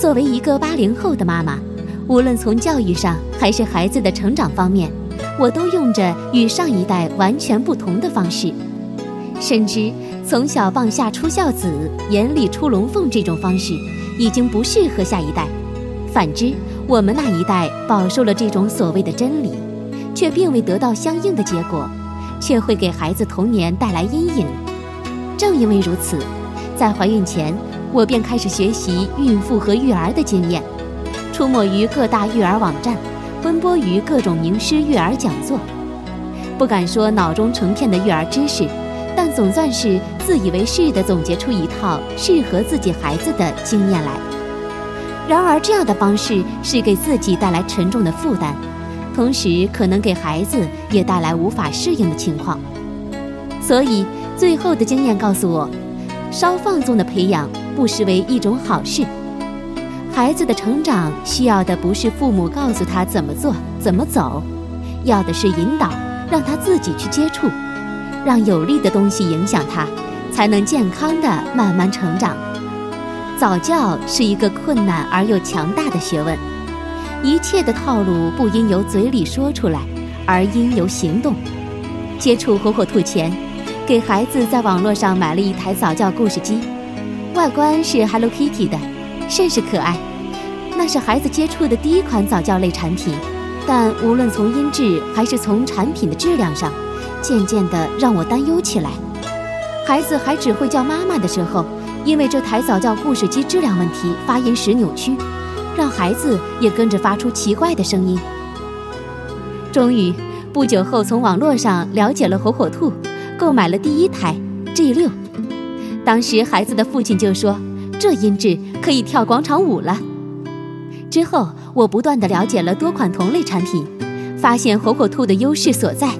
作为一个八零后的妈妈，无论从教育上还是孩子的成长方面，我都用着与上一代完全不同的方式。深知从小棒下出孝子，眼里出龙凤这种方式已经不适合下一代。反之，我们那一代饱受了这种所谓的真理，却并未得到相应的结果，却会给孩子童年带来阴影。正因为如此，在怀孕前。我便开始学习孕妇和育儿的经验，出没于各大育儿网站，奔波于各种名师育儿讲座。不敢说脑中成片的育儿知识，但总算是自以为是地总结出一套适合自己孩子的经验来。然而，这样的方式是给自己带来沉重的负担，同时可能给孩子也带来无法适应的情况。所以，最后的经验告诉我，稍放纵的培养。不失为一种好事。孩子的成长需要的不是父母告诉他怎么做、怎么走，要的是引导，让他自己去接触，让有利的东西影响他，才能健康的慢慢成长。早教是一个困难而又强大的学问，一切的套路不应由嘴里说出来，而应由行动。接触火火兔前，给孩子在网络上买了一台早教故事机。外观是 Hello Kitty 的，甚是可爱。那是孩子接触的第一款早教类产品，但无论从音质还是从产品的质量上，渐渐的让我担忧起来。孩子还只会叫妈妈的时候，因为这台早教故事机质量问题，发音时扭曲，让孩子也跟着发出奇怪的声音。终于，不久后从网络上了解了火火兔，购买了第一台 G 六。当时孩子的父亲就说：“这音质可以跳广场舞了。”之后我不断的了解了多款同类产品，发现火火兔的优势所在。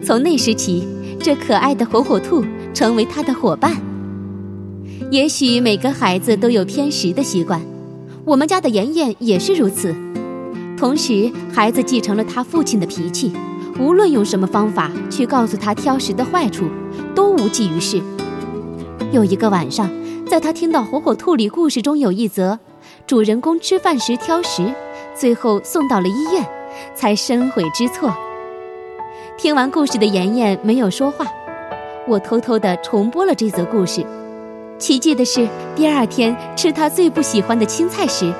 从那时起，这可爱的火火兔成为他的伙伴。也许每个孩子都有偏食的习惯，我们家的妍妍也是如此。同时，孩子继承了他父亲的脾气，无论用什么方法去告诉他挑食的坏处，都无济于事。有一个晚上，在他听到《火火兔》里故事中有一则，主人公吃饭时挑食，最后送到了医院，才深悔知错。听完故事的妍妍没有说话，我偷偷地重播了这则故事。奇迹的是，第二天吃他最不喜欢的青菜时，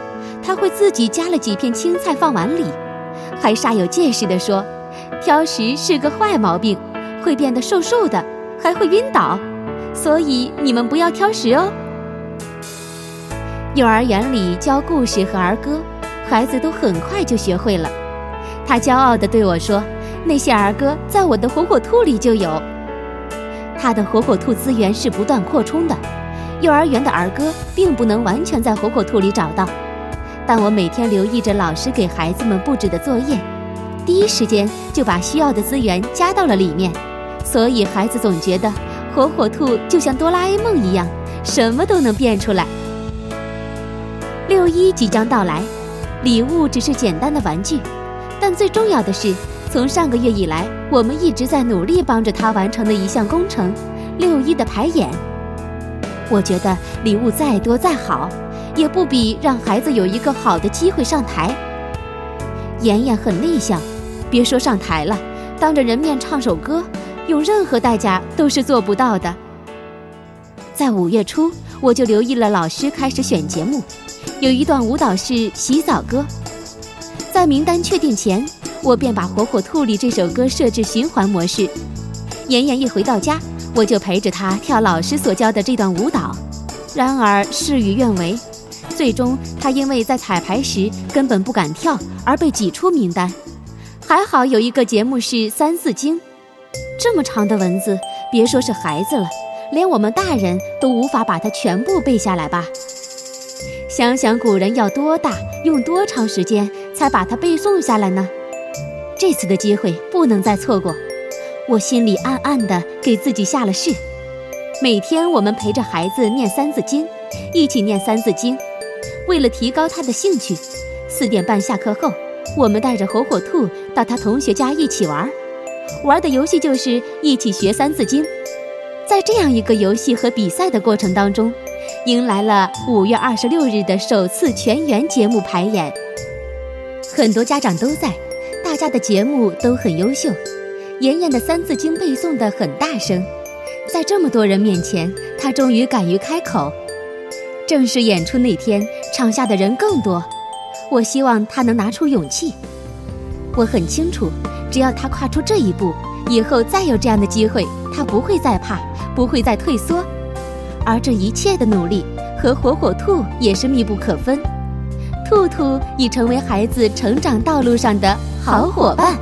他会自己夹了几片青菜放碗里，还煞有介事地说：“挑食是个坏毛病，会变得瘦瘦的，还会晕倒。”所以你们不要挑食哦。幼儿园里教故事和儿歌，孩子都很快就学会了。他骄傲地对我说：“那些儿歌在我的火火兔里就有。”他的火火兔资源是不断扩充的，幼儿园的儿歌并不能完全在火火兔里找到。但我每天留意着老师给孩子们布置的作业，第一时间就把需要的资源加到了里面，所以孩子总觉得。火火兔就像哆啦 A 梦一样，什么都能变出来。六一即将到来，礼物只是简单的玩具，但最重要的是，从上个月以来，我们一直在努力帮着他完成的一项工程——六一的排演。我觉得礼物再多再好，也不比让孩子有一个好的机会上台。妍妍很内向，别说上台了，当着人面唱首歌。用任何代价都是做不到的。在五月初，我就留意了老师开始选节目，有一段舞蹈是洗澡歌。在名单确定前，我便把《火火兔》里这首歌设置循环模式。妍妍一回到家，我就陪着她跳老师所教的这段舞蹈。然而事与愿违，最终她因为在彩排时根本不敢跳而被挤出名单。还好有一个节目是《三字经》。这么长的文字，别说是孩子了，连我们大人都无法把它全部背下来吧？想想古人要多大，用多长时间才把它背诵下来呢？这次的机会不能再错过。我心里暗暗的给自己下了誓：每天我们陪着孩子念《三字经》，一起念《三字经》。为了提高他的兴趣，四点半下课后，我们带着火火兔到他同学家一起玩。玩的游戏就是一起学《三字经》，在这样一个游戏和比赛的过程当中，迎来了五月二十六日的首次全员节目排演。很多家长都在，大家的节目都很优秀。妍妍的《三字经》背诵的很大声，在这么多人面前，她终于敢于开口。正式演出那天，场下的人更多。我希望他能拿出勇气。我很清楚，只要他跨出这一步，以后再有这样的机会，他不会再怕，不会再退缩。而这一切的努力和火火兔也是密不可分。兔兔已成为孩子成长道路上的好伙伴。